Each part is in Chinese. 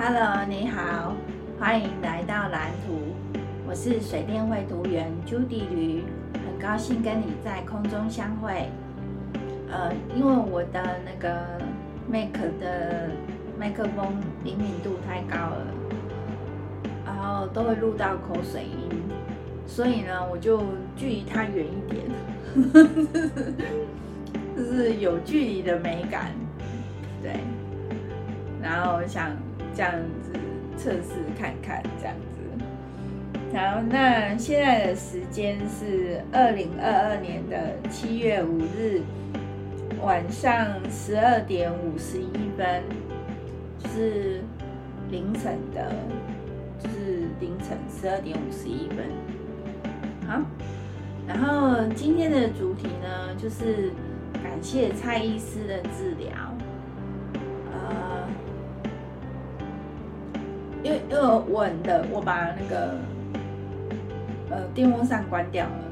Hello，你好，欢迎来到蓝图。我是水电绘图员 Judy 吕，很高兴跟你在空中相会。呃，因为我的那个 Mac 的麦克风灵敏度太高了，然后都会录到口水音，所以呢，我就距离它远一点，就是有距离的美感，对。然后我想这样子测试看看，这样子。然后那现在的时间是二零二二年的七月五日晚上十二点五十一分，就是凌晨的，就是凌晨十二点五十一分。好，然后今天的主题呢，就是感谢蔡医师的治疗。因为因为我很热，我把那个呃电风扇关掉了，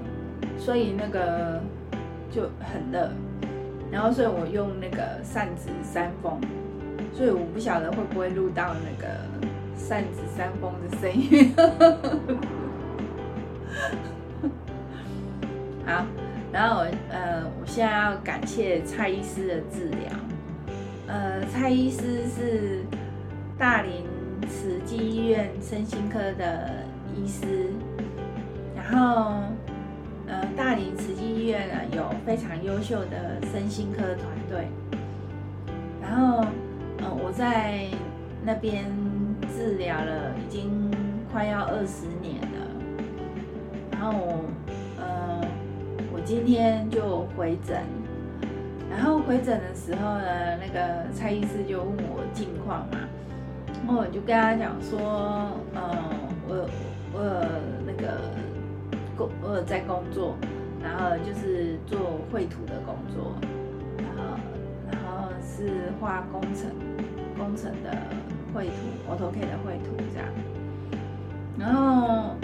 所以那个就很热。然后所以我用那个扇子扇风，所以我不晓得会不会录到那个扇子扇风的声音。好，然后呃我现在要感谢蔡医师的治疗。呃，蔡医师是大林。慈济医院身心科的医师，然后，呃，大林慈济医院呢有非常优秀的身心科团队，然后，呃，我在那边治疗了已经快要二十年了，然后我，呃，我今天就回诊，然后回诊的时候呢，那个蔡医师就问我近况嘛。然后我就跟他讲说，嗯，我我有那个工，我有在工作，然后就是做绘图的工作，然后然后是画工程工程的绘图，AutoCAD 的绘图这样。然后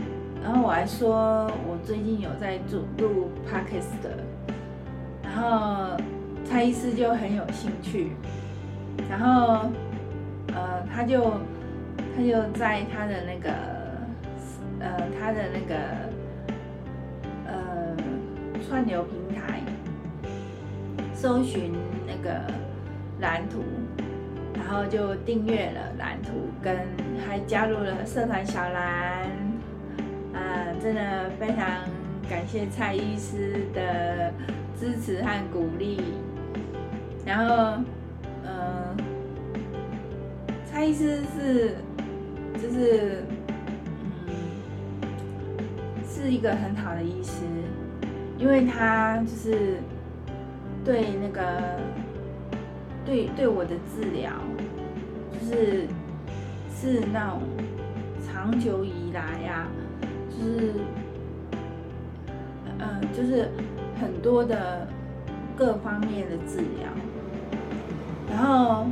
然后我还说我最近有在做录 Podcast 的，然后蔡医师就很有兴趣，然后。呃，他就他就在他的那个呃他的那个呃串流平台搜寻那个蓝图，然后就订阅了蓝图，跟还加入了社团小蓝，啊、真的非常感谢蔡医师的支持和鼓励，然后。意思是，就是，嗯，是一个很好的医师，因为他就是对那个对对我的治疗，就是是那种长久以来呀、啊，就是，嗯，就是很多的各方面的治疗，然后。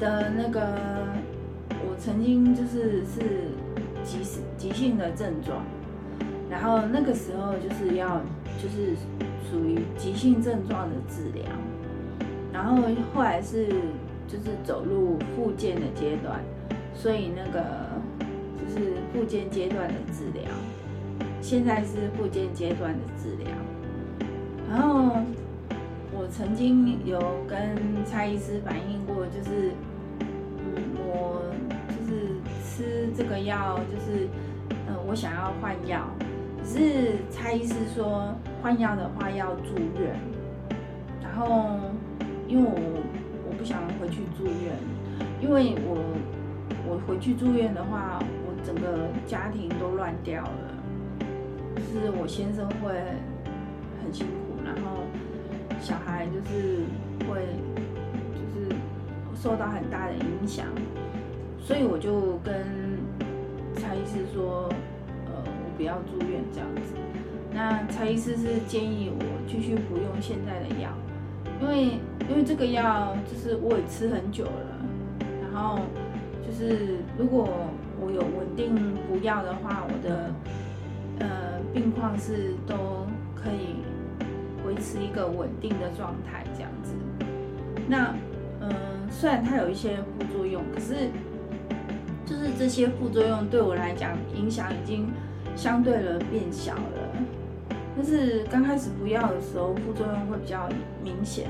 的那个，我曾经就是是急急性的症状，然后那个时候就是要就是属于急性症状的治疗，然后后来是就是走入复健的阶段，所以那个就是复健阶段的治疗，现在是复健阶段的治疗，然后我曾经有跟蔡医师反映过，就是。这个药就是，呃，我想要换药，只是蔡医师说换药的话要住院，然后因为我我不想回去住院，因为我我回去住院的话，我整个家庭都乱掉了，就是我先生会很辛苦，然后小孩就是会就是受到很大的影响。所以我就跟蔡医师说，呃，我不要住院这样子。那蔡医师是建议我继续服用现在的药，因为因为这个药就是我也吃很久了，然后就是如果我有稳定服药的话，我的呃病况是都可以维持一个稳定的状态这样子。那嗯。虽然它有一些副作用，可是就是这些副作用对我来讲影响已经相对的变小了。但是刚开始不要的时候，副作用会比较明显。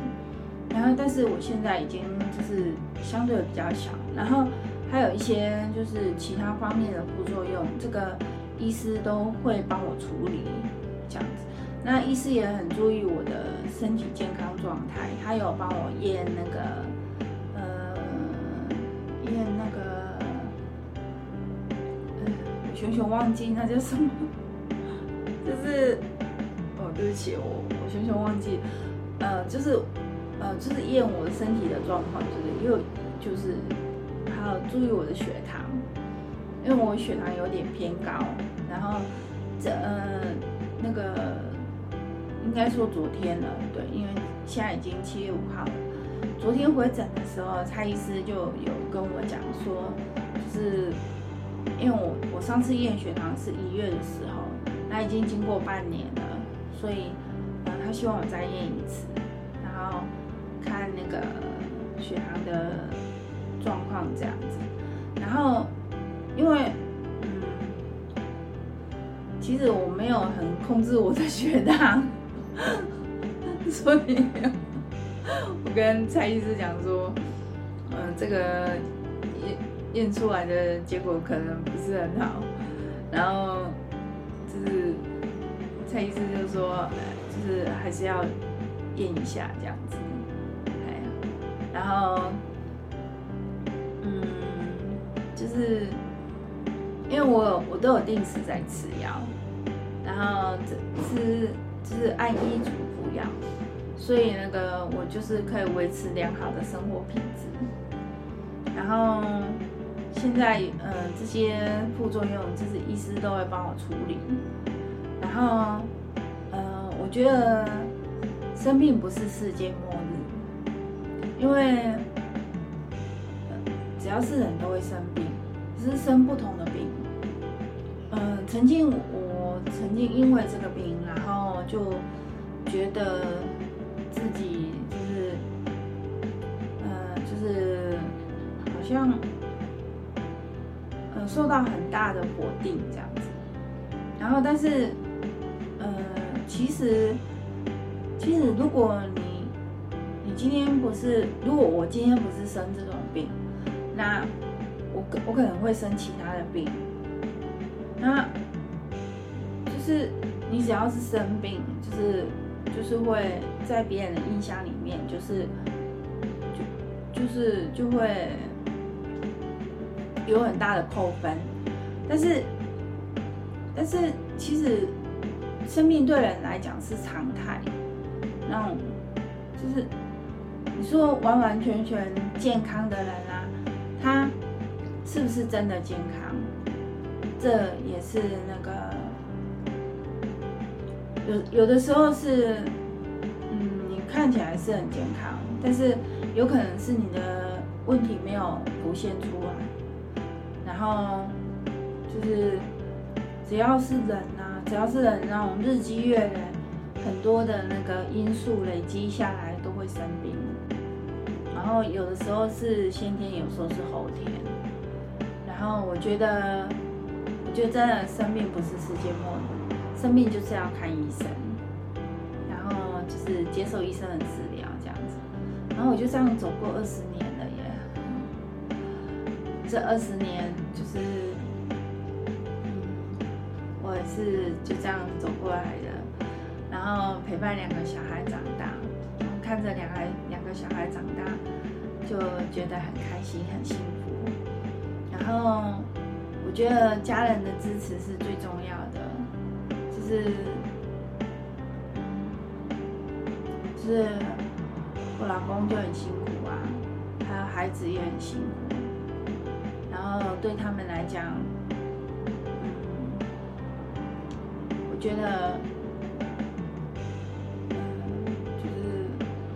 然后，但是我现在已经就是相对的比较小。然后还有一些就是其他方面的副作用，这个医师都会帮我处理，这样子。那医师也很注意我的身体健康状态，他有帮我验那个，呃，验那个，熊熊忘记那叫什么，就是，哦，对不起，我我熊熊忘记，呃，就是，呃，就是验我的身体的状况，就是又就是还有注意我的血糖，因为我血糖有点偏高，然后这呃那个。应该说昨天了，对，因为现在已经七月五号了。昨天回诊的时候，蔡医师就有跟我讲说，就是因为我我上次验血糖是一月的时候，那已经经过半年了，所以呃他希望我再验一次，然后看那个血糖的状况这样子。然后因为嗯，其实我没有很控制我的血糖。所以，我跟蔡医师讲说，嗯，这个验出来的结果可能不是很好，然后就是蔡医师就说，就是还是要验一下这样子，哎，然后，嗯，就是因为我我都有定时在吃药，然后吃。就是按医嘱服药，所以那个我就是可以维持良好的生活品质。然后现在呃这些副作用，就是医师都会帮我处理。然后呃我觉得生病不是世界末日，因为只要是人都会生病，只是生不同的病。呃，曾经我曾经因为这个病，然后就觉得自己就是，呃，就是好像呃受到很大的否定这样子。然后，但是呃，其实其实如果你你今天不是，如果我今天不是生这种病，那我我可能会生其他的病。那就是你只要是生病，就是就是会在别人的印象里面，就是就就是就会有很大的扣分。但是但是其实生病对人来讲是常态，那种就是你说完完全全健康的人啊，他是不是真的健康？这也是那个有有的时候是，嗯，你看起来是很健康，但是有可能是你的问题没有浮现出来，然后就是只要是人啊，只要是人那种日积月累，很多的那个因素累积下来都会生病，然后有的时候是先天，有时候是后天，然后我觉得。我觉得真的生病不是世界末日，生病就是要看医生，然后就是接受医生的治疗这样子。然后我就这样走过二十年这二十年就是，我也是就这样走过来的。然后陪伴两个小孩长大，看着两个两个小孩长大，就觉得很开心很幸福。然后。我觉得家人的支持是最重要的，就是，就是我老公就很辛苦啊，还有孩子也很辛苦，然后对他们来讲，我觉得，就是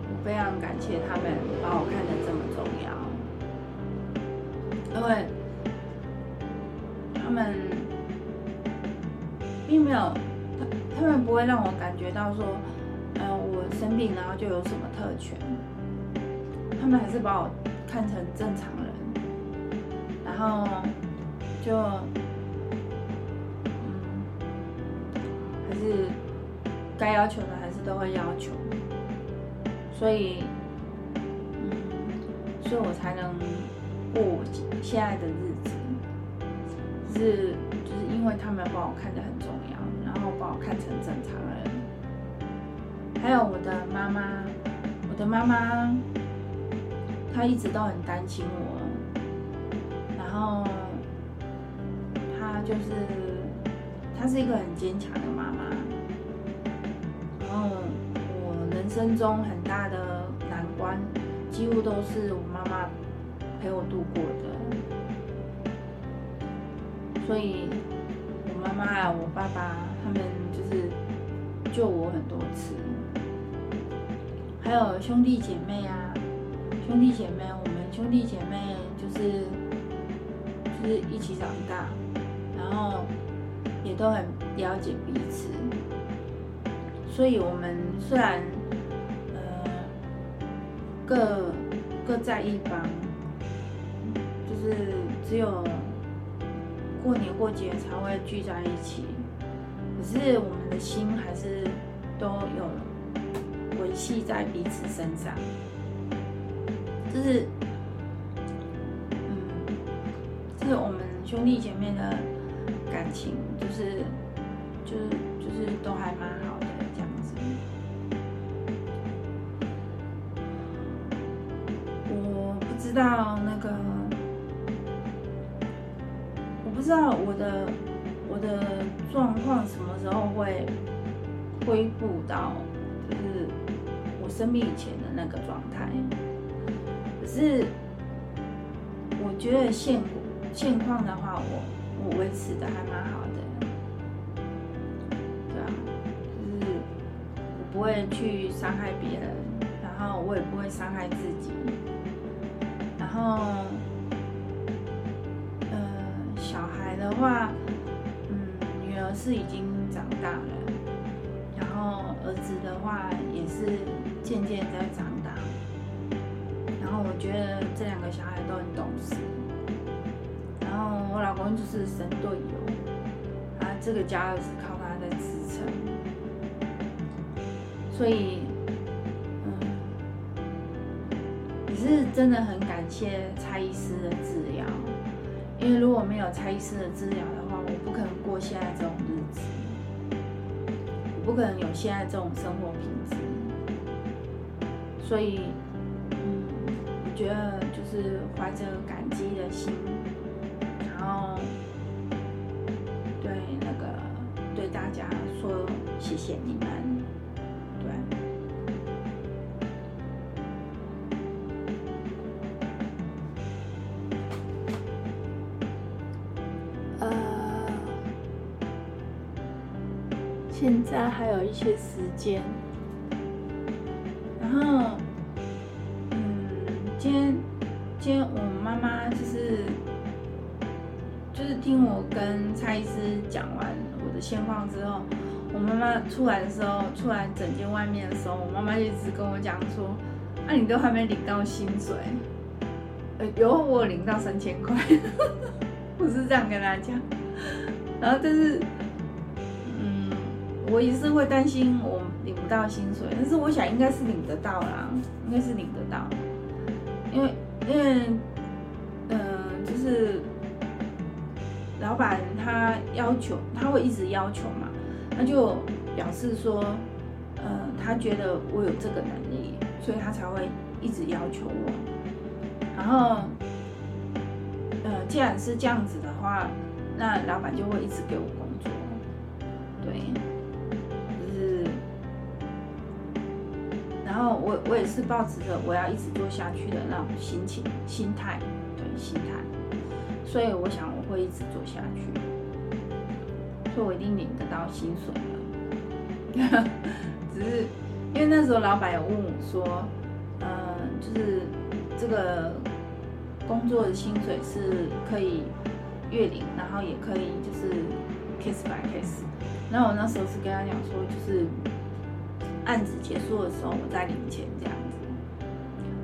我非常感谢他们把我看得这么重要，因为。他们并没有，他他们不会让我感觉到说，呃，我生病然后就有什么特权。他们还是把我看成正常人，然后就嗯，还是该要求的还是都会要求，所以嗯，所以我才能过我现在的日子，是就是因为他们把我看得很重要，然后把我看成正常人，还有我的妈妈，我的妈妈。他一直都很担心我，后他就是，他是一个很坚强的妈妈，然后我人生中很大的难关，几乎都是我妈妈陪我度过的，所以我妈妈啊，我爸爸他们就是救我很多次，还有兄弟姐妹啊。兄弟姐妹，我们兄弟姐妹就是就是一起长大，然后也都很了解彼此，所以我们虽然呃各各在一方，就是只有过年过节才会聚在一起，可是我们的心还是都有维系在彼此身上。就是，是我们兄弟姐妹的感情，就是，就是，就是都还蛮好的这样子。我不知道那个，我不知道我的我的状况什么时候会恢复到，就是我生病以前的那个状态。可是，我觉得现现况的话，我我维持的还蛮好的，对啊，就是我不会去伤害别人，然后我也不会伤害自己，然后，呃，小孩的话，嗯，女儿是已经长大了，然后儿子的话也是渐渐在长大。然后我觉得这两个小孩都很懂事，然后我老公就是神队友，啊，这个家是靠他在支撑，所以，嗯，也是真的很感谢蔡医师的治疗，因为如果没有蔡医师的治疗的话，我不可能过现在这种日子，我不可能有现在这种生活品质，所以。觉得就是怀着感激的心，然后对那个对大家说谢谢你们，对，呃，现在还有一些时间，然后。听我跟蔡医师讲完我的现况之后，我妈妈出来的时候，出来整间外面的时候，我妈妈一直跟我讲说：“啊，你都还没领到薪水，呃，有我领到三千块。”我是这样跟她讲，然后但是，嗯，我也是会担心我领不到薪水，但是我想应该是领得到啦，应该是领得到。因为，因为，嗯、就是老板他要求，他会一直要求嘛，他就表示说，呃，他觉得我有这个能力，所以他才会一直要求我。然后，呃，既然是这样子的话，那老板就会一直给我工作，对。然后我我也是抱持着我要一直做下去的那种心情心态，对心态，所以我想会一直做下去，所以我一定领得到薪水的。只是因为那时候老板有问我说，呃，就是这个工作的薪水是可以月领，然后也可以就是 case by case。然后我那时候是跟他讲说，就是。案子结束的时候，我再领钱这样子。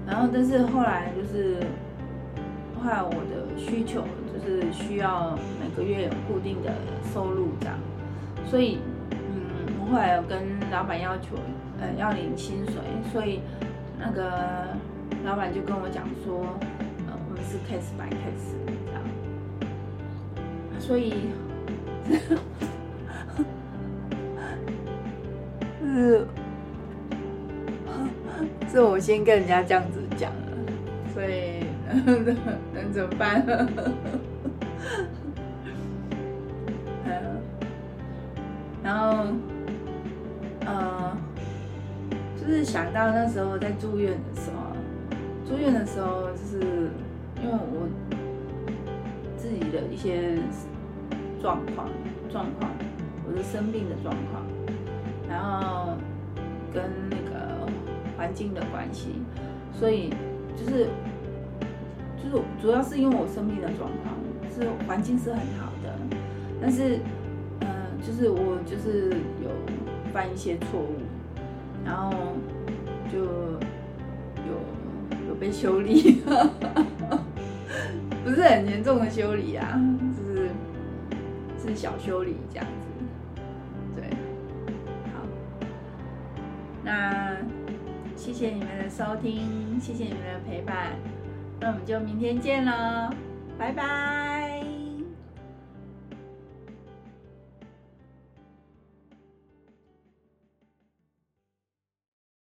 然后但是后来就是后来我的需求是需要每个月有固定的收入这样，所以嗯，我后来有跟老板要求呃要领薪水，所以那个老板就跟我讲说，呃我们是 case by case 这样，所以。是，是我先跟人家这样子讲了，所以 能怎么办？然后，呃，就是想到那时候在住院的时候，住院的时候，就是因为我自己的一些状况、状况，我是生病的状况。然后跟那个环境的关系，所以就是就是主要是因为我生病的状况，是环境是很好的，但是、是我就是有犯一些错误，然后就有有被修理，不是很严重的修理啊，就是是小修理这样子。对，好。那谢谢你们的收听，谢谢你们的陪伴，那我们就明天见喽，拜拜。